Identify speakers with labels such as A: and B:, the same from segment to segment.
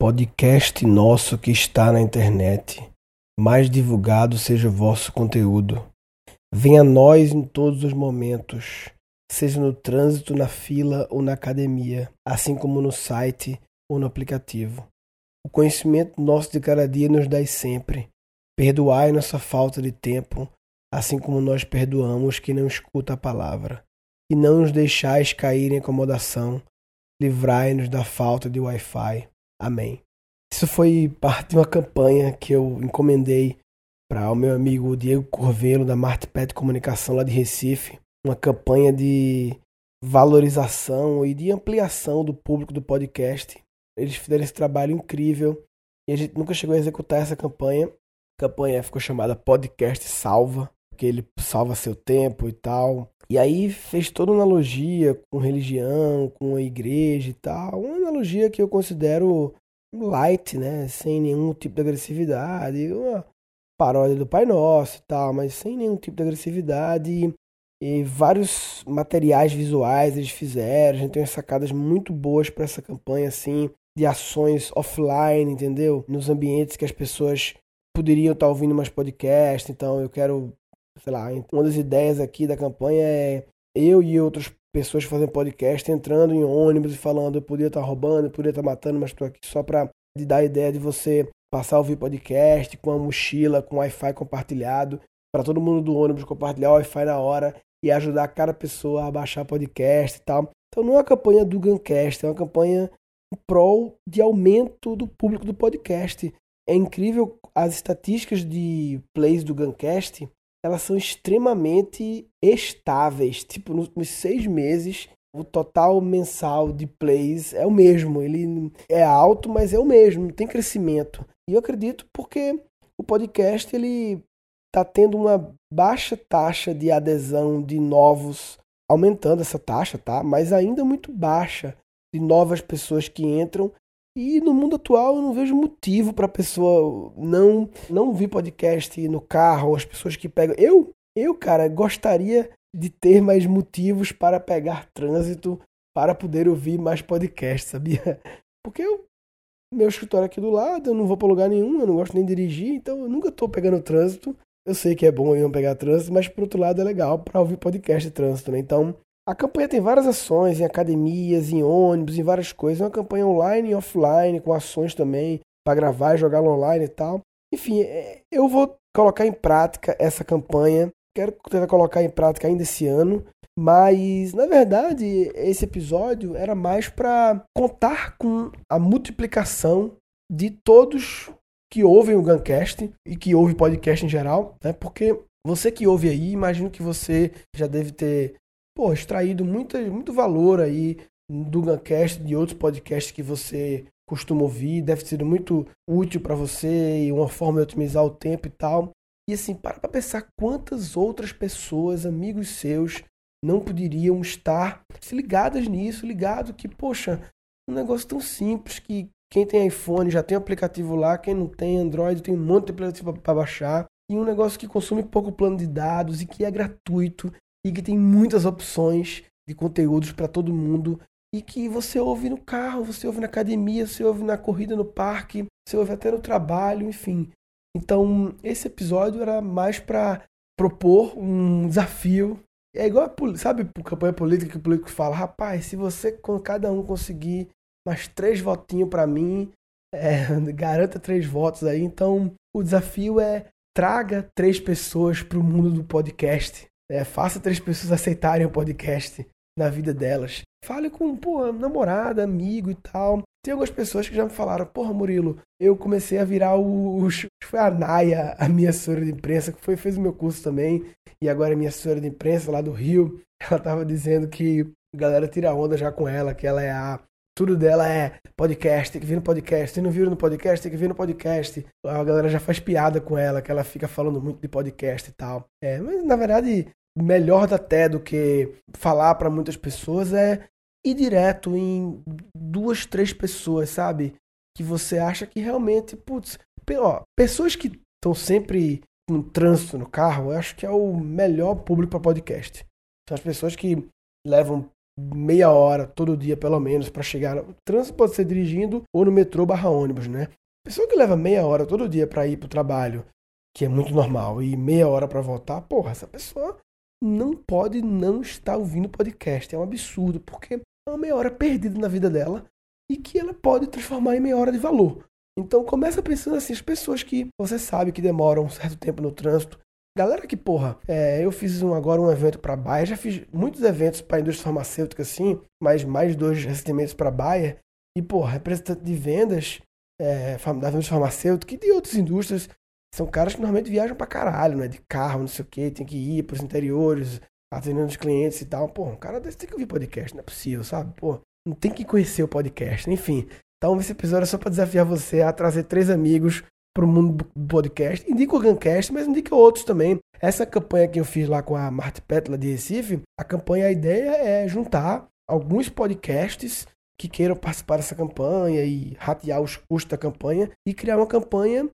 A: Podcast nosso que está na internet, mais divulgado seja o vosso conteúdo. Venha a nós em todos os momentos, seja no trânsito, na fila ou na academia, assim como no site ou no aplicativo. O conhecimento nosso de cada dia nos dá sempre. Perdoai nossa falta de tempo, assim como nós perdoamos quem não escuta a palavra. E não nos deixais cair em acomodação, livrai-nos da falta de Wi-Fi. Amém. Isso foi parte de uma campanha que eu encomendei para o meu amigo Diego Corvelo, da Martipet Comunicação, lá de Recife. Uma campanha de valorização e de ampliação do público do podcast. Eles fizeram esse trabalho incrível e a gente nunca chegou a executar essa campanha. A campanha ficou chamada Podcast Salva, porque ele salva seu tempo e tal. E aí fez toda uma analogia com religião, com a igreja e tal. Uma analogia que eu considero light, né? Sem nenhum tipo de agressividade. Uma paródia do Pai Nosso e tal, mas sem nenhum tipo de agressividade. E vários materiais visuais eles fizeram. A gente tem umas sacadas muito boas para essa campanha, assim, de ações offline, entendeu? Nos ambientes que as pessoas poderiam estar ouvindo mais podcast. Então eu quero sei lá, uma das ideias aqui da campanha é eu e outras pessoas fazendo podcast, entrando em ônibus e falando, eu podia estar roubando, eu podia estar matando, mas estou aqui só para dar a ideia de você passar a ouvir podcast com a mochila, com Wi-Fi compartilhado, para todo mundo do ônibus compartilhar o Wi-Fi na hora e ajudar cada pessoa a baixar podcast e tal. Então não é uma campanha do Guncast, é uma campanha em prol de aumento do público do podcast. É incrível as estatísticas de plays do Guncast elas são extremamente estáveis. Tipo, nos seis meses, o total mensal de plays é o mesmo. Ele é alto, mas é o mesmo, tem crescimento. E eu acredito porque o podcast ele está tendo uma baixa taxa de adesão de novos, aumentando essa taxa, tá? Mas ainda muito baixa de novas pessoas que entram e no mundo atual eu não vejo motivo para a pessoa não não ouvir podcast no carro, as pessoas que pegam. Eu, eu, cara, gostaria de ter mais motivos para pegar trânsito para poder ouvir mais podcast, sabia? Porque eu, meu escritório aqui do lado, eu não vou para lugar nenhum, eu não gosto nem de dirigir, então eu nunca estou pegando trânsito. Eu sei que é bom eu não pegar trânsito, mas por outro lado é legal para ouvir podcast de trânsito, né? Então, a campanha tem várias ações em academias, em ônibus, em várias coisas. É uma campanha online e offline, com ações também para gravar e jogar online e tal. Enfim, é, eu vou colocar em prática essa campanha. Quero tentar colocar em prática ainda esse ano. Mas, na verdade, esse episódio era mais para contar com a multiplicação de todos que ouvem o Guncast e que ouvem podcast em geral, né? Porque você que ouve aí, imagino que você já deve ter pô, extraído muito, muito valor aí do Guncast, de outros podcasts que você costuma ouvir, deve ter sido muito útil para você e uma forma de otimizar o tempo e tal. E assim, para para pensar quantas outras pessoas, amigos seus, não poderiam estar ligadas nisso, ligado que, poxa, um negócio tão simples que quem tem iPhone já tem um aplicativo lá, quem não tem Android tem um monte de aplicativo para baixar, e um negócio que consome pouco plano de dados e que é gratuito e que tem muitas opções de conteúdos para todo mundo e que você ouve no carro, você ouve na academia, você ouve na corrida no parque, você ouve até no trabalho, enfim. Então, esse episódio era mais para propor um desafio. É igual, a, sabe, campanha política que o político fala: rapaz, se você, com cada um conseguir mais três votinhos para mim, é, garanta três votos aí. Então, o desafio é traga três pessoas para o mundo do podcast. É, faça três pessoas aceitarem o podcast na vida delas. Fale com, pô, namorada, amigo e tal. Tem algumas pessoas que já me falaram, porra, Murilo, eu comecei a virar o. Foi a Naya, a minha assessora de imprensa, que foi, fez o meu curso também, e agora é minha assessora de imprensa lá do Rio. Ela tava dizendo que a galera tira onda já com ela, que ela é a. Tudo dela é podcast, tem que vir no podcast. Se não viram no podcast, tem que vir no podcast. A galera já faz piada com ela, que ela fica falando muito de podcast e tal. É, mas na verdade, melhor até do que falar para muitas pessoas é ir direto em duas, três pessoas, sabe? Que você acha que realmente, putz, ó, pessoas que estão sempre no trânsito no carro, eu acho que é o melhor público para podcast. São as pessoas que levam meia hora todo dia, pelo menos, para chegar. O trânsito pode ser dirigindo ou no metrô barra ônibus, né? Pessoa que leva meia hora todo dia para ir para o trabalho, que é muito normal, e meia hora para voltar, porra, essa pessoa não pode não estar ouvindo podcast. É um absurdo, porque é uma meia hora perdida na vida dela e que ela pode transformar em meia hora de valor. Então começa pensando assim, as pessoas que você sabe que demoram um certo tempo no trânsito. Galera que, porra, é, eu fiz um, agora um evento para Bayer, já fiz muitos eventos para indústria farmacêutica assim, mas mais dois recentemente para Bayer. E, porra, representante de vendas é, da indústria farmacêutica e de outras indústrias são caras que normalmente viajam pra caralho, né? De carro, não sei o que, tem que ir pros interiores, atendendo os clientes e tal. Pô, um cara desse tem que ouvir podcast, não é possível, sabe? Pô, não tem que conhecer o podcast. Enfim, então esse episódio é só para desafiar você a trazer três amigos para o mundo do podcast. Indica o Guncast, mas indica outros também. Essa campanha que eu fiz lá com a Marte Petla de Recife, a campanha, a ideia é juntar alguns podcasts que queiram participar dessa campanha e ratear os custos da campanha e criar uma campanha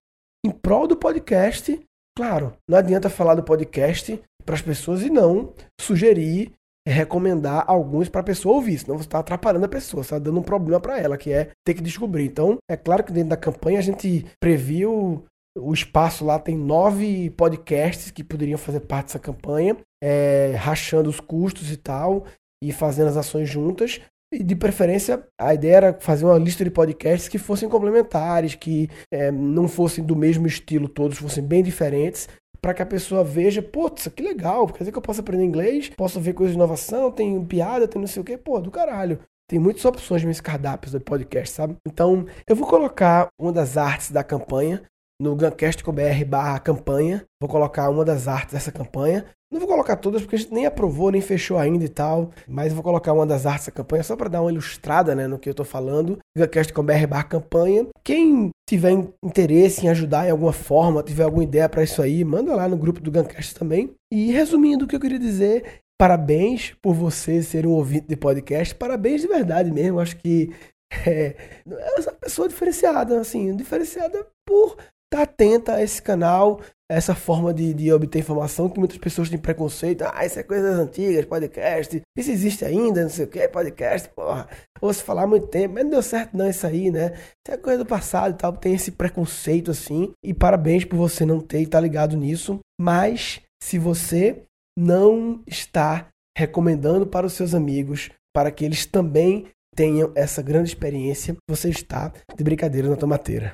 A: em prol do podcast. Claro, não adianta falar do podcast para as pessoas e não sugerir, recomendar alguns para a pessoa ouvir, senão você está atrapalhando a pessoa, está dando um problema para ela, que é ter que descobrir. Então, é claro que dentro da campanha a gente previu o espaço lá tem nove podcasts que poderiam fazer parte dessa campanha, é, rachando os custos e tal, e fazendo as ações juntas. E de preferência, a ideia era fazer uma lista de podcasts que fossem complementares, que é, não fossem do mesmo estilo todos, fossem bem diferentes, para que a pessoa veja, putz, que legal, quer dizer que eu posso aprender inglês, posso ver coisas de inovação, tem piada, tem não sei o que, pô, do caralho. Tem muitas opções nos cardápios do podcast, sabe? Então, eu vou colocar uma das artes da campanha no Guncast.com.br barra campanha. Vou colocar uma das artes dessa campanha. Não vou colocar todas porque a gente nem aprovou, nem fechou ainda e tal. Mas vou colocar uma das artes da campanha só para dar uma ilustrada né, no que eu estou falando. Guncast.com.br barra campanha. Quem tiver interesse em ajudar em alguma forma, tiver alguma ideia para isso aí, manda lá no grupo do Guncast também. E resumindo o que eu queria dizer, parabéns por você ser um ouvinte de podcast. Parabéns de verdade mesmo. Acho que é, é uma pessoa diferenciada, assim, diferenciada por atenta a esse canal, essa forma de, de obter informação que muitas pessoas têm preconceito. Ah, isso é coisas antigas, podcast. Isso existe ainda, não sei o que, podcast, porra. Ouço falar há muito tempo, mas não deu certo não isso aí, né? Isso é coisa do passado e tal. Tem esse preconceito assim. E parabéns por você não ter e tá ligado nisso. Mas se você não está recomendando para os seus amigos, para que eles também tenham essa grande experiência, você está de brincadeira na tomateira.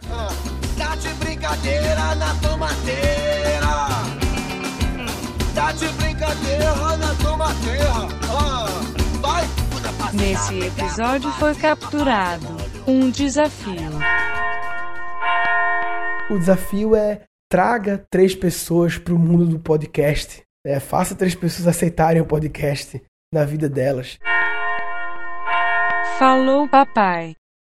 A: Brincadeira na tomateira. Tá de brincadeira na tomateira. Ah, vai.
B: Nesse episódio foi capturado um desafio.
A: O desafio é traga três pessoas para o mundo do podcast. É, faça três pessoas aceitarem o podcast na vida delas.
B: Falou, papai.